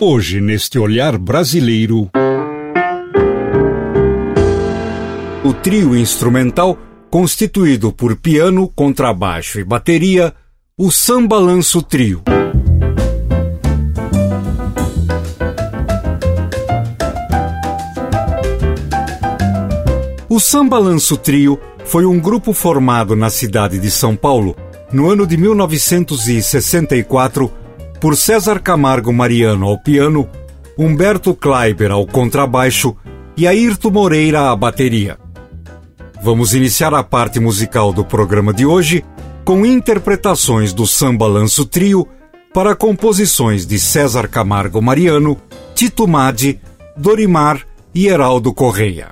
Hoje, neste olhar brasileiro. O trio instrumental, constituído por piano, contrabaixo e bateria, o Samba Lanço Trio. O Samba Lanço Trio foi um grupo formado na cidade de São Paulo no ano de 1964 por César Camargo Mariano ao piano, Humberto Kleiber ao contrabaixo e Ayrton Moreira à bateria. Vamos iniciar a parte musical do programa de hoje com interpretações do Samba Lanço Trio para composições de César Camargo Mariano, Tito Madi, Dorimar e Heraldo Correia.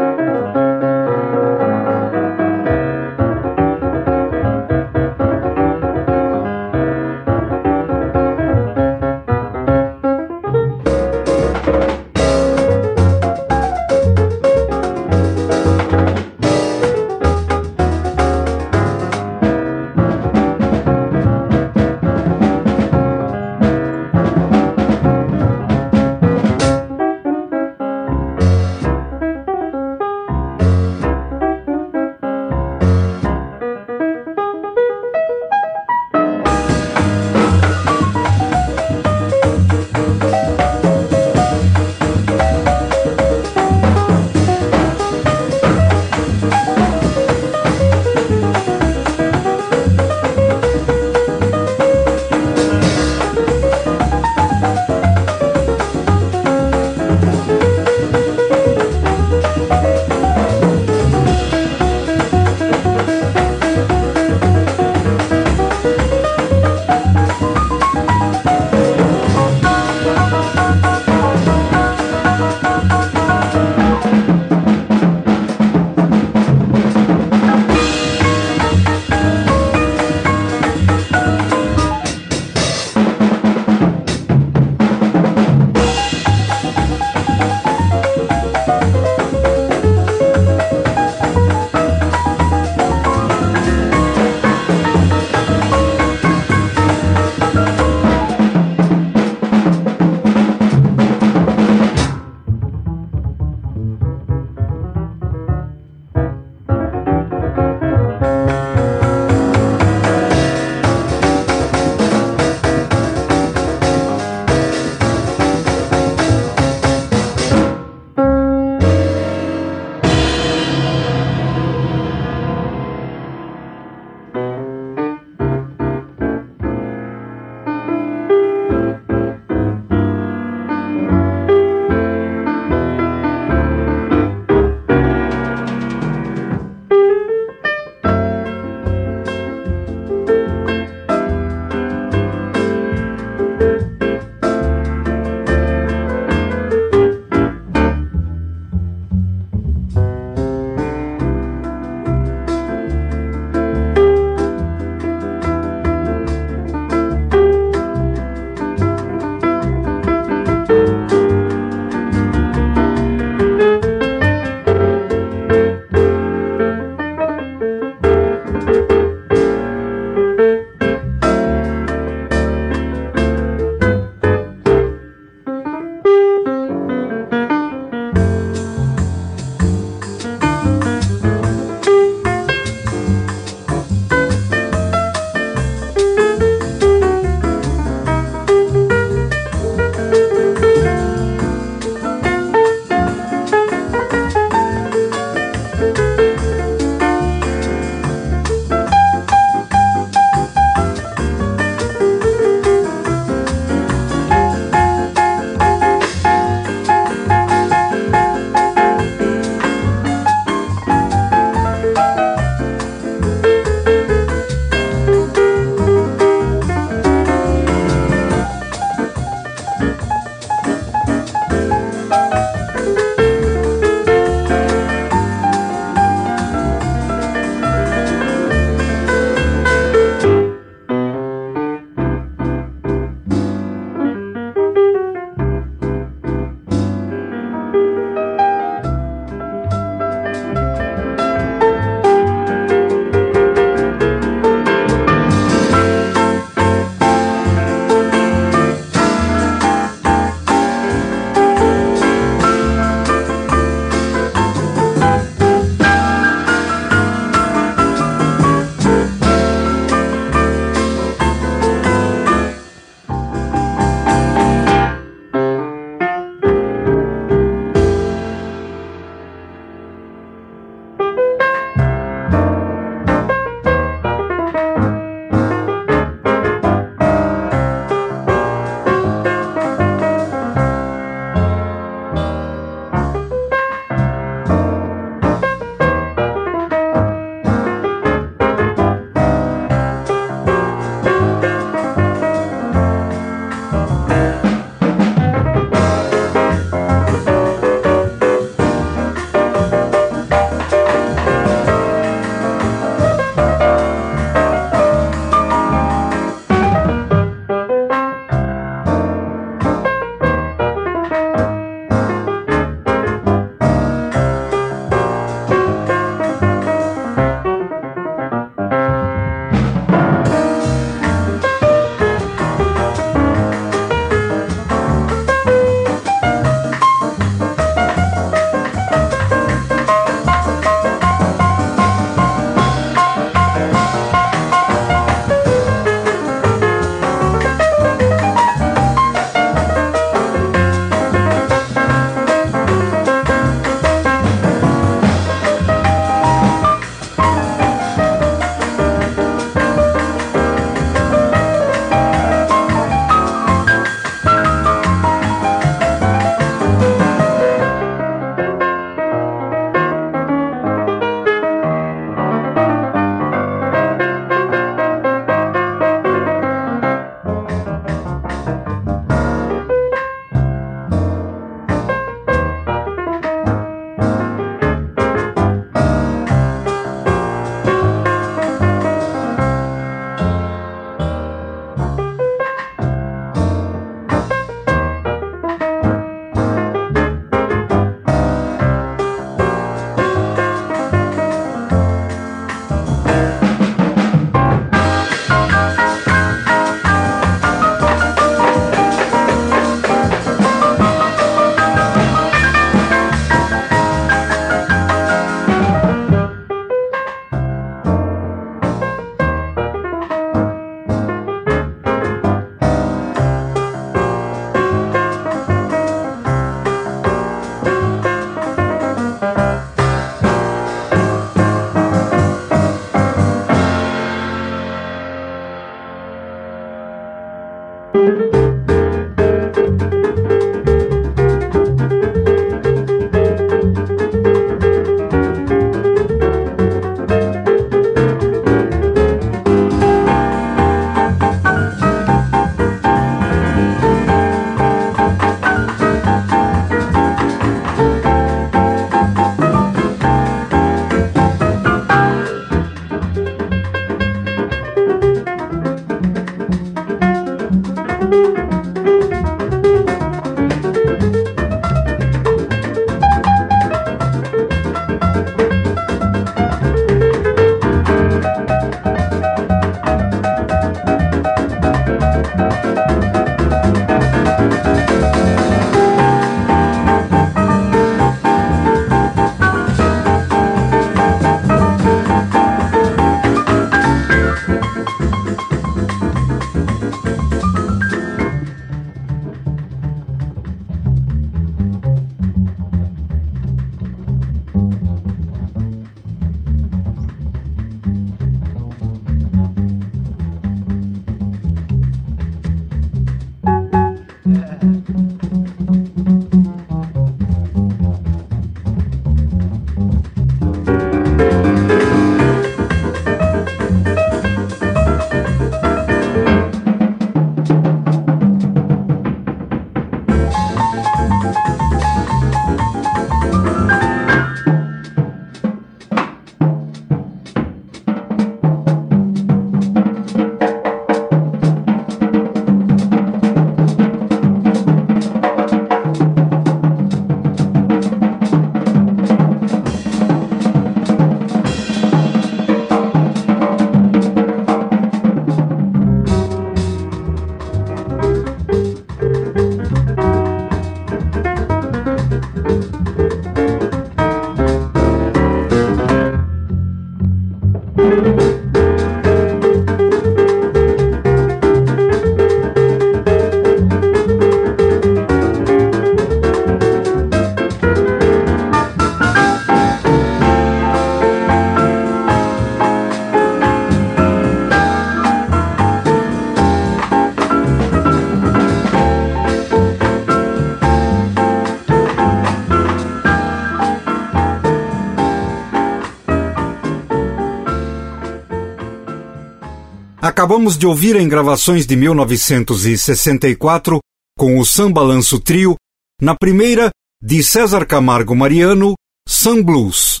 Acabamos de ouvir em gravações de 1964, com o Sambalanço Trio, na primeira, de César Camargo Mariano, Sam Blues.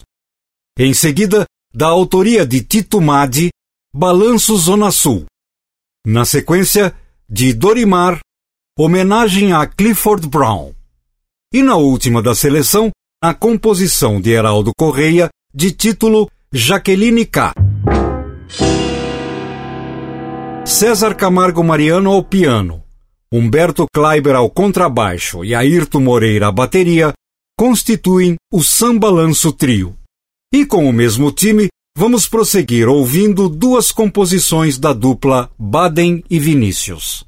Em seguida, da autoria de Tito Madi, Balanço Zona Sul. Na sequência, de Dorimar, homenagem a Clifford Brown. E na última da seleção, a composição de Heraldo Correia, de título Jaqueline K. César Camargo Mariano ao piano, Humberto Kleiber ao contrabaixo e Ayrton Moreira à bateria constituem o Samba Lanço Trio. E com o mesmo time, vamos prosseguir ouvindo duas composições da dupla Baden e Vinícius.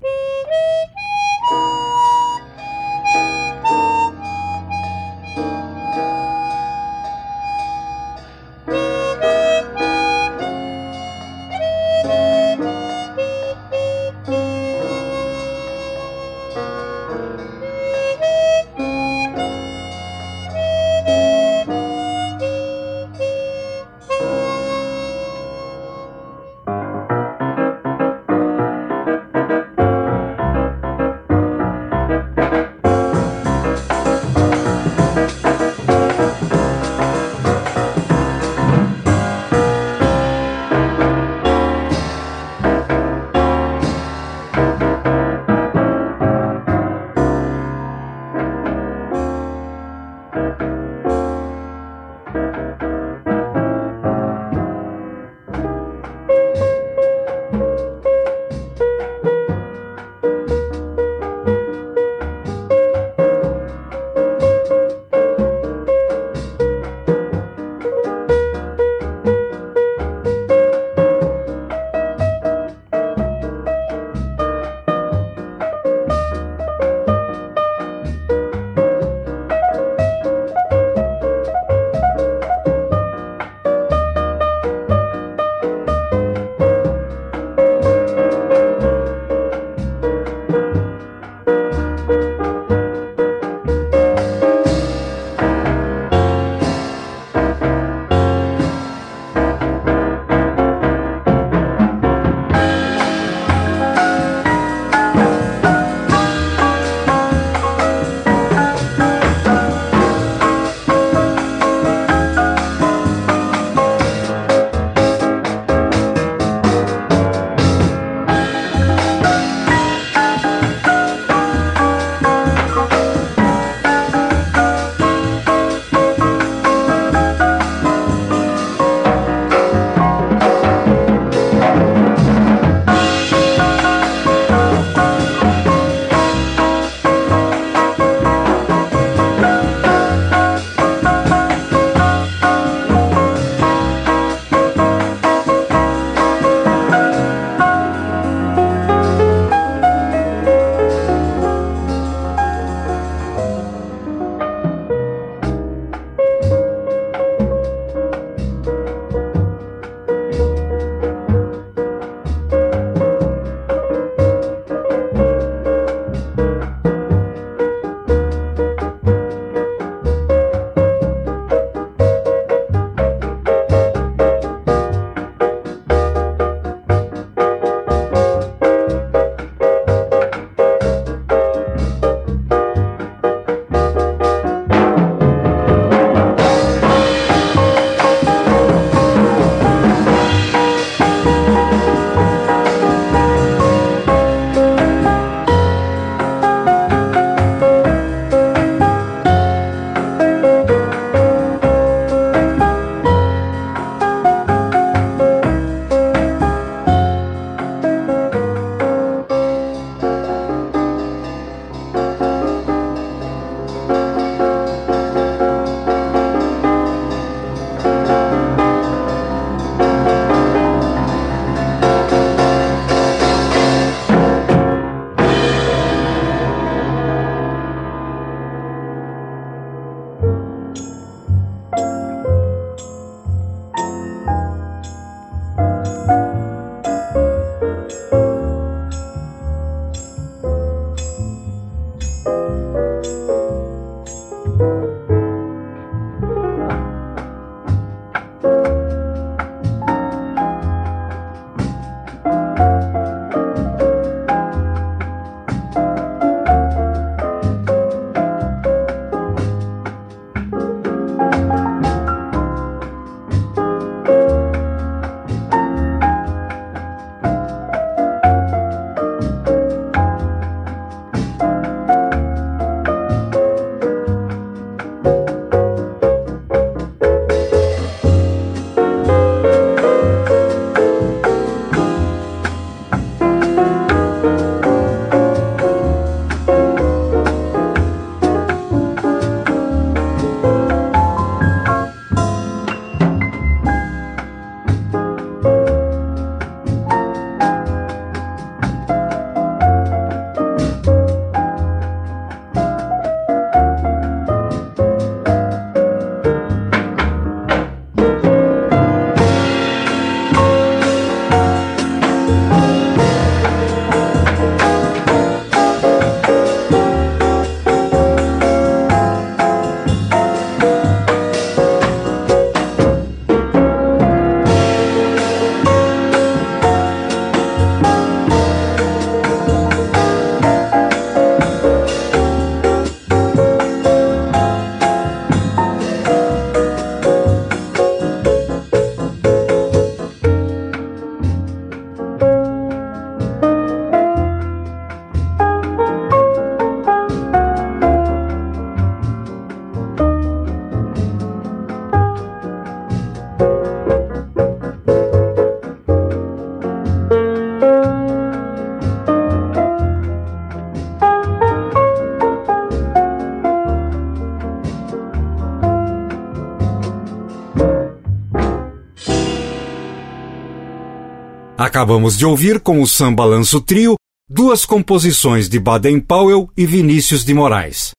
Acabamos de ouvir com o Samba Lanço Trio duas composições de Baden Powell e Vinícius de Moraes.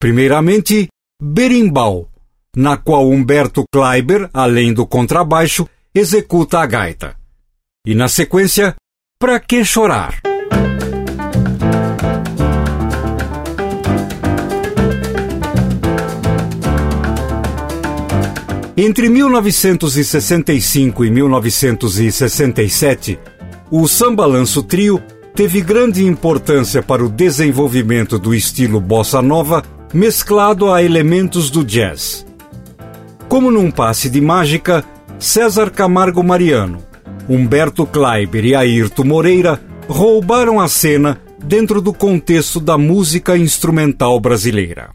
Primeiramente, Berimbau, na qual Humberto Kleiber, além do contrabaixo, executa a gaita. E na sequência, Pra que chorar? Entre 1965 e 1967, o Samba Lanço Trio teve grande importância para o desenvolvimento do estilo bossa nova mesclado a elementos do jazz. Como num passe de mágica, César Camargo Mariano, Humberto Kleiber e Ayrton Moreira roubaram a cena dentro do contexto da música instrumental brasileira.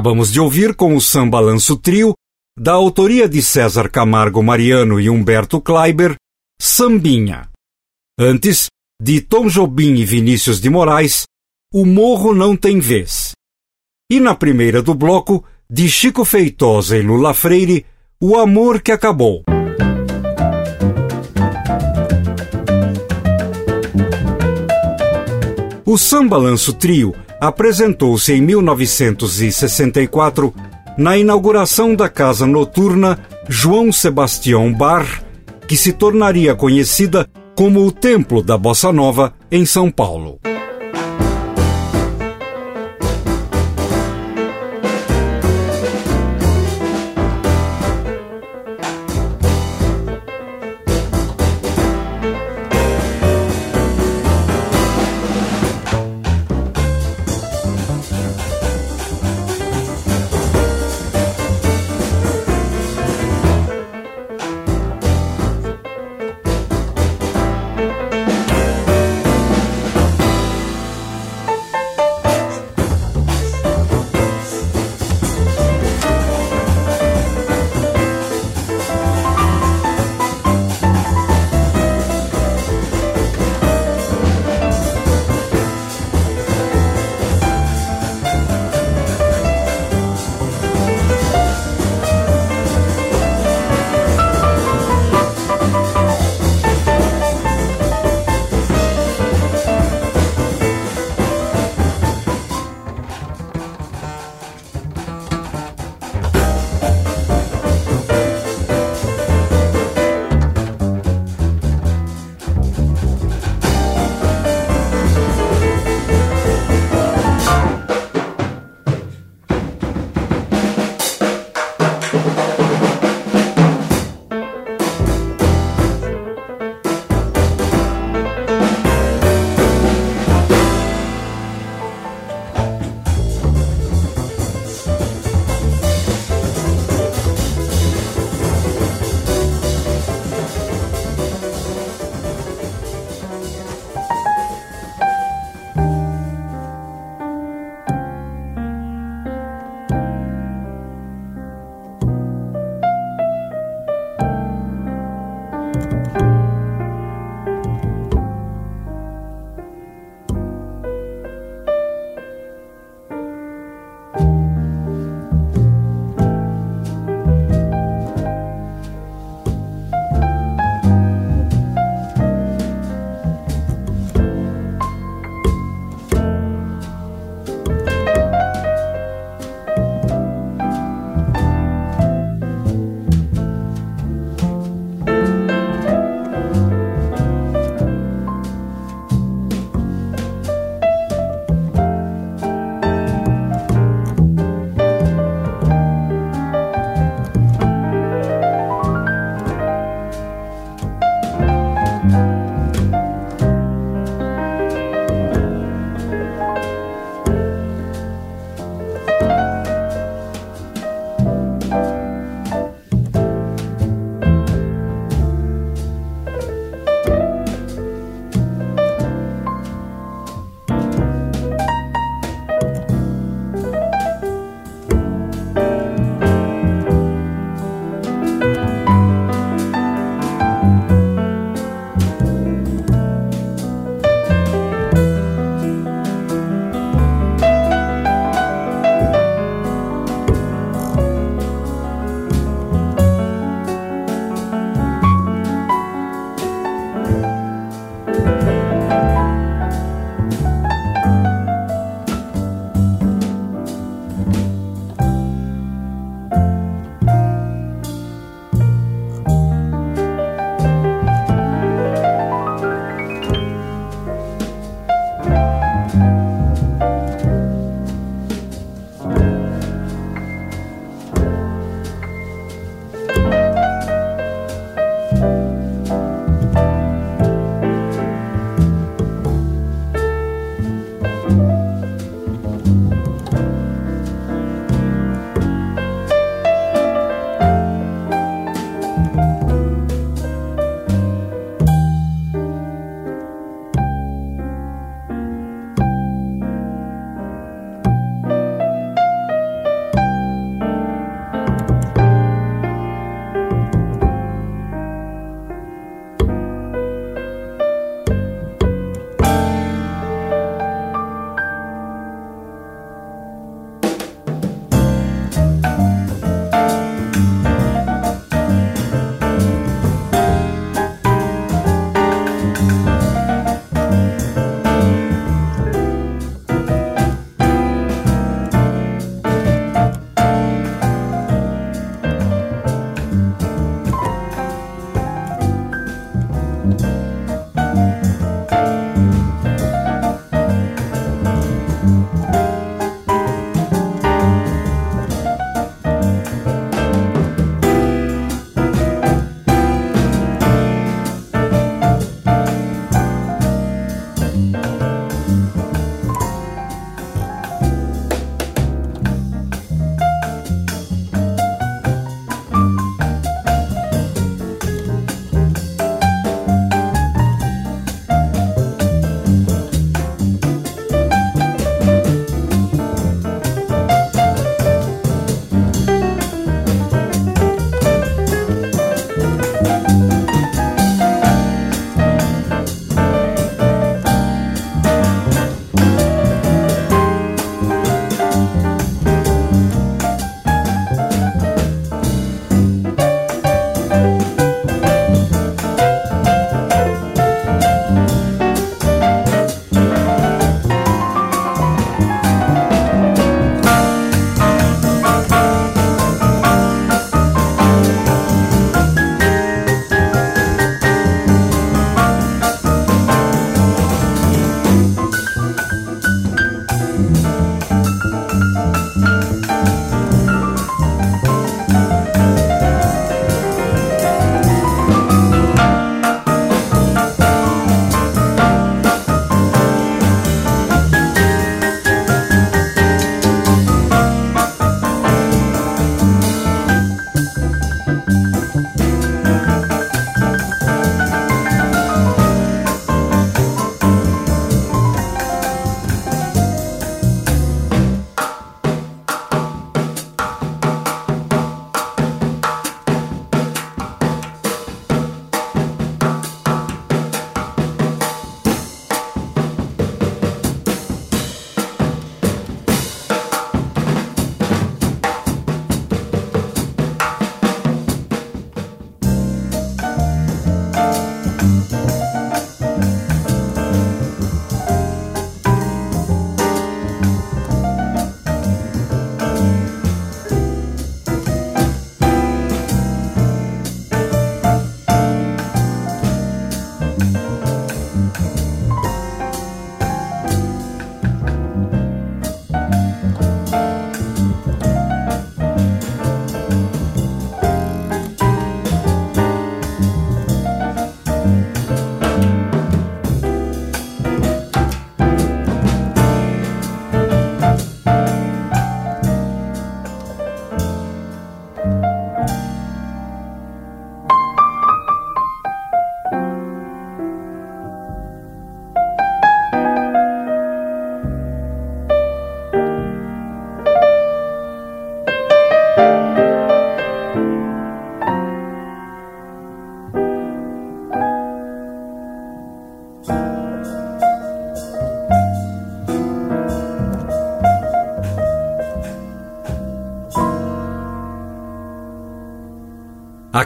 Acabamos de ouvir com o Samba Lanço Trio, da autoria de César Camargo Mariano e Humberto Kleiber, Sambinha. Antes, de Tom Jobim e Vinícius de Moraes, O Morro Não Tem Vez. E na primeira do bloco, de Chico Feitosa e Lula Freire, O Amor que Acabou. O Samba Lanço Trio apresentou-se em 1964 na inauguração da casa noturna João Sebastião Bar, que se tornaria conhecida como o Templo da Bossa Nova em São Paulo.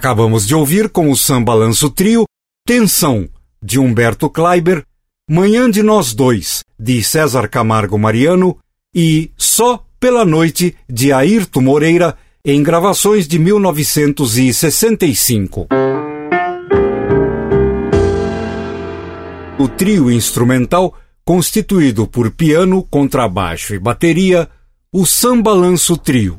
Acabamos de ouvir com o Samba Lanço Trio Tensão, de Humberto Kleiber, Manhã de Nós Dois, de César Camargo Mariano e Só pela Noite, de Ayrton Moreira, em gravações de 1965. O trio instrumental, constituído por piano, contrabaixo e bateria, o Samba Lanço Trio.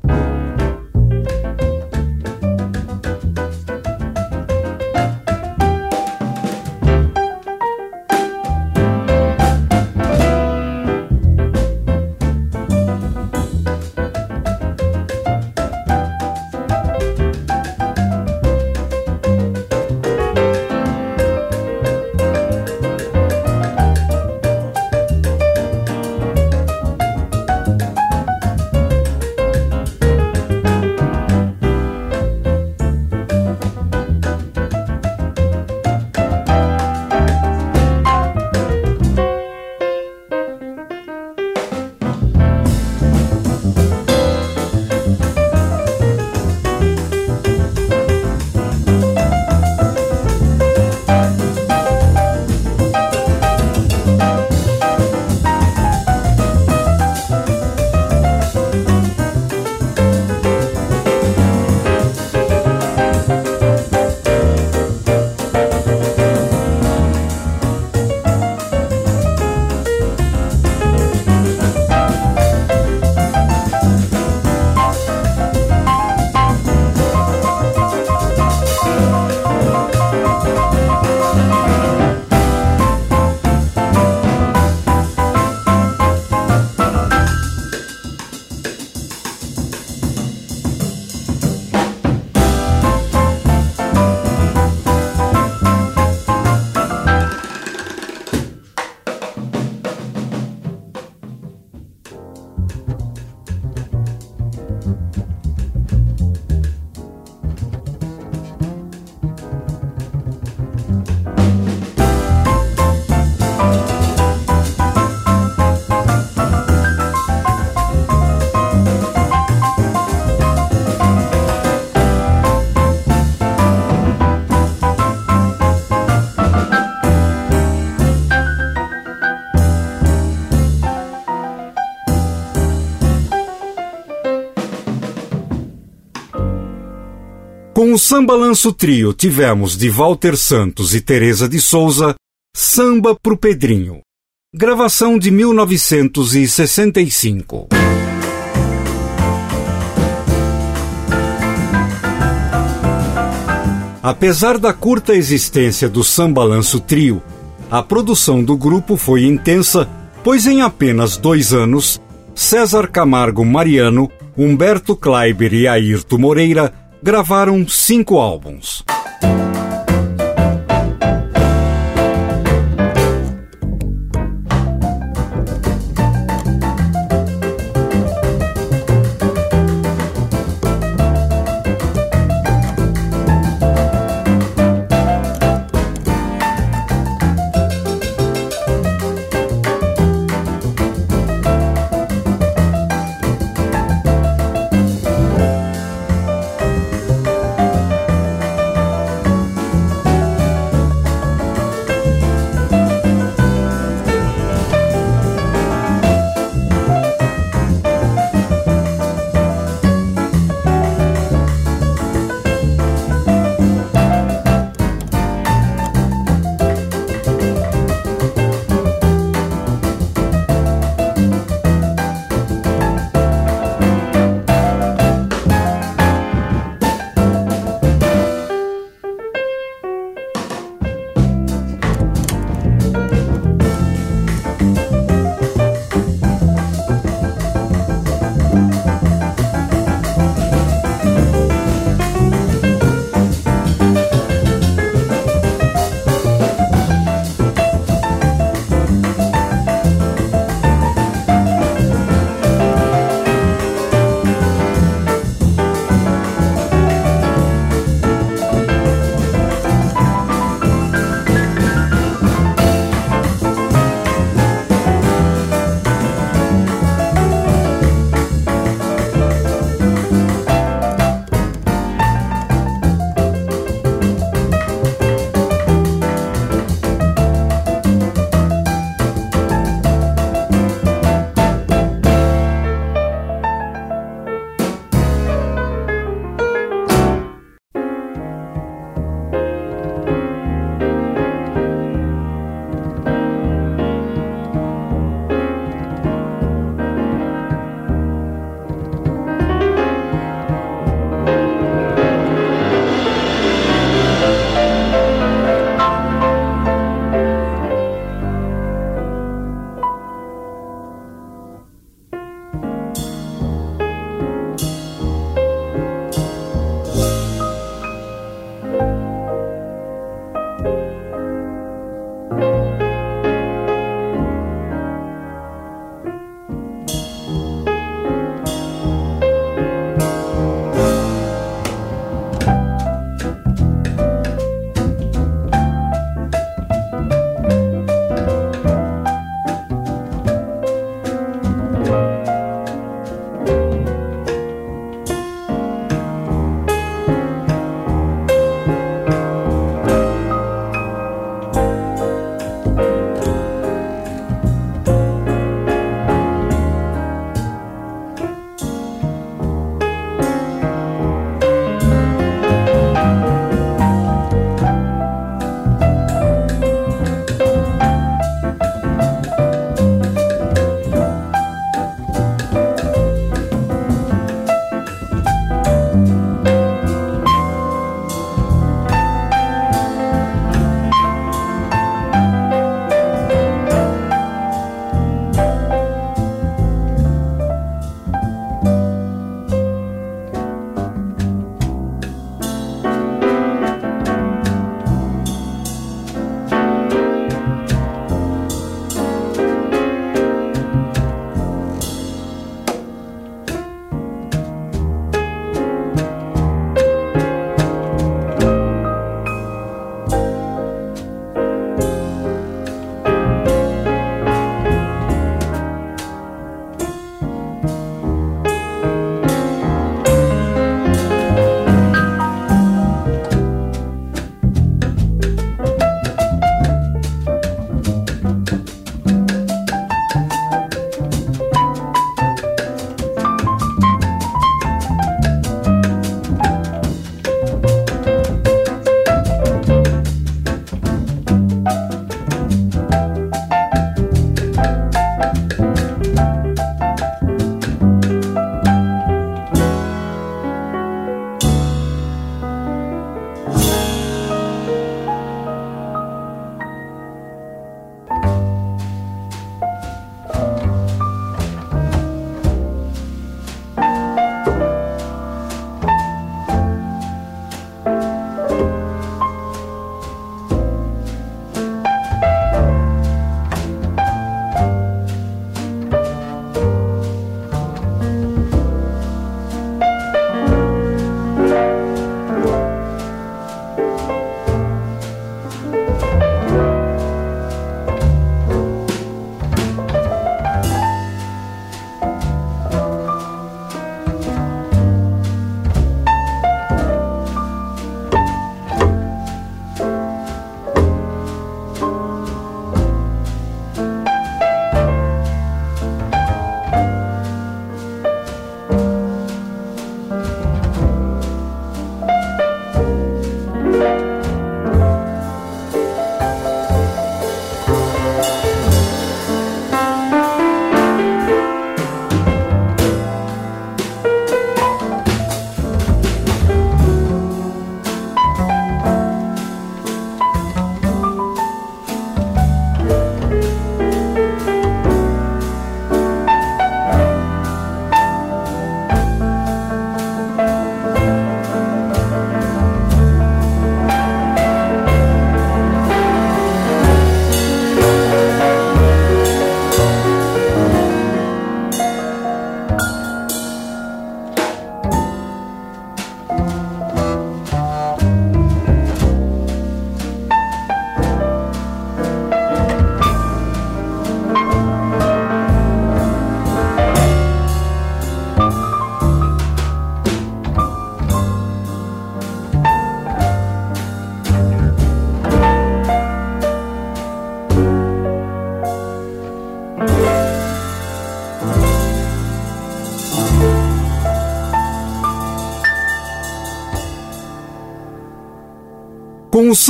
O Samba Lanço Trio tivemos de Walter Santos e Teresa de Souza Samba pro Pedrinho. Gravação de 1965. Apesar da curta existência do Samba Lanço Trio, a produção do grupo foi intensa, pois em apenas dois anos, César Camargo Mariano, Humberto Kleiber e Ayrton Moreira gravaram cinco álbuns.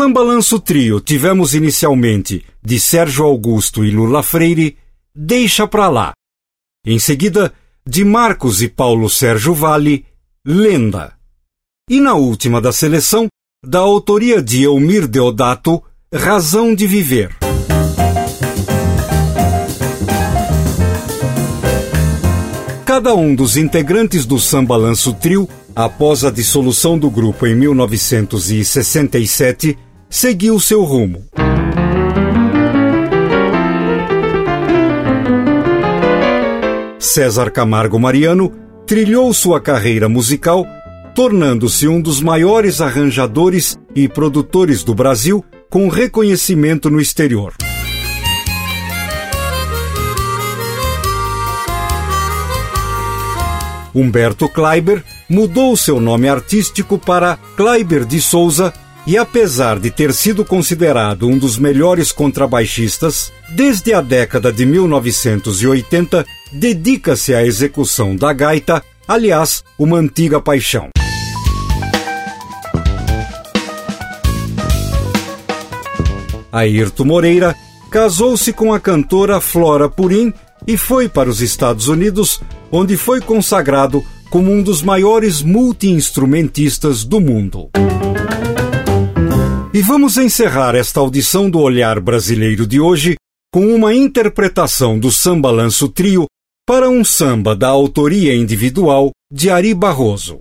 No Samba Lanço Trio tivemos inicialmente de Sérgio Augusto e Lula Freire, Deixa Pra Lá. Em seguida, de Marcos e Paulo Sérgio Vale, Lenda. E na última da seleção, da autoria de Elmir Deodato, Razão de Viver. Cada um dos integrantes do Samba Lanço Trio, após a dissolução do grupo em 1967, seguiu seu rumo. César Camargo Mariano trilhou sua carreira musical, tornando-se um dos maiores arranjadores e produtores do Brasil com reconhecimento no exterior. Humberto Kleiber mudou seu nome artístico para Kleiber de Souza e, apesar de ter sido considerado um dos melhores contrabaixistas, desde a década de 1980 dedica-se à execução da gaita, aliás, uma antiga paixão. Ayrton Moreira casou-se com a cantora Flora Purim e foi para os Estados Unidos, onde foi consagrado como um dos maiores multiinstrumentistas do mundo. E vamos encerrar esta audição do Olhar Brasileiro de hoje com uma interpretação do Samba Lanço Trio para um samba da autoria individual de Ari Barroso.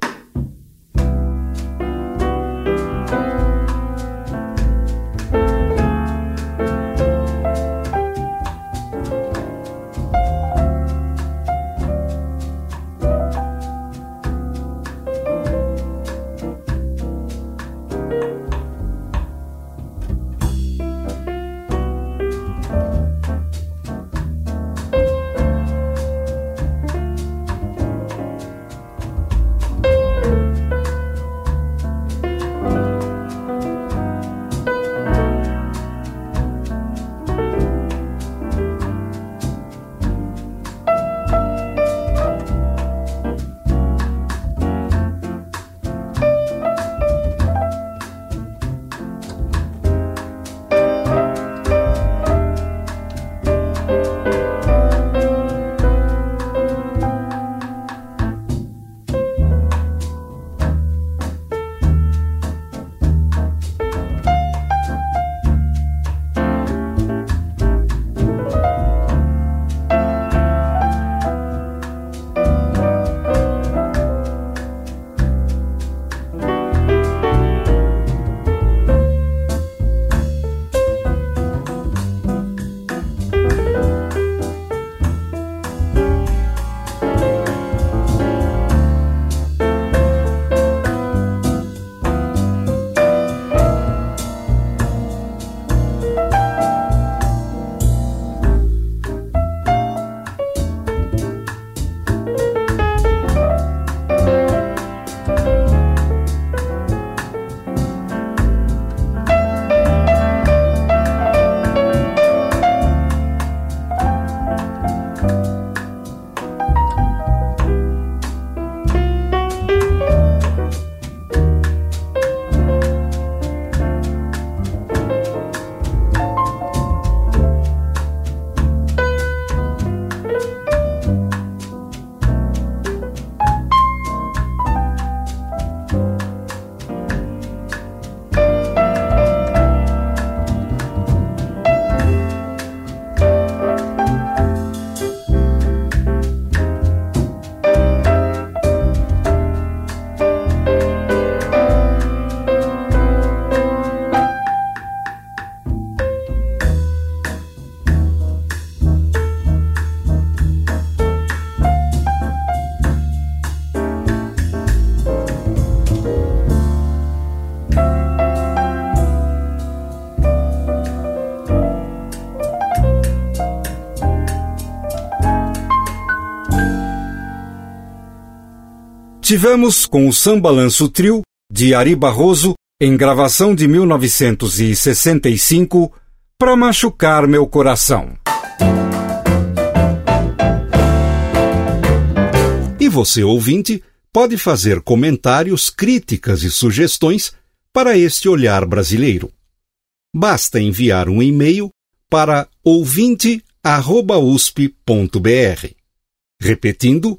Tivemos com o Samba Lanço Trio, de Ari Barroso, em gravação de 1965, Pra Machucar Meu Coração. E você, ouvinte, pode fazer comentários, críticas e sugestões para este olhar brasileiro. Basta enviar um e-mail para ouvinte@usp.br. Repetindo,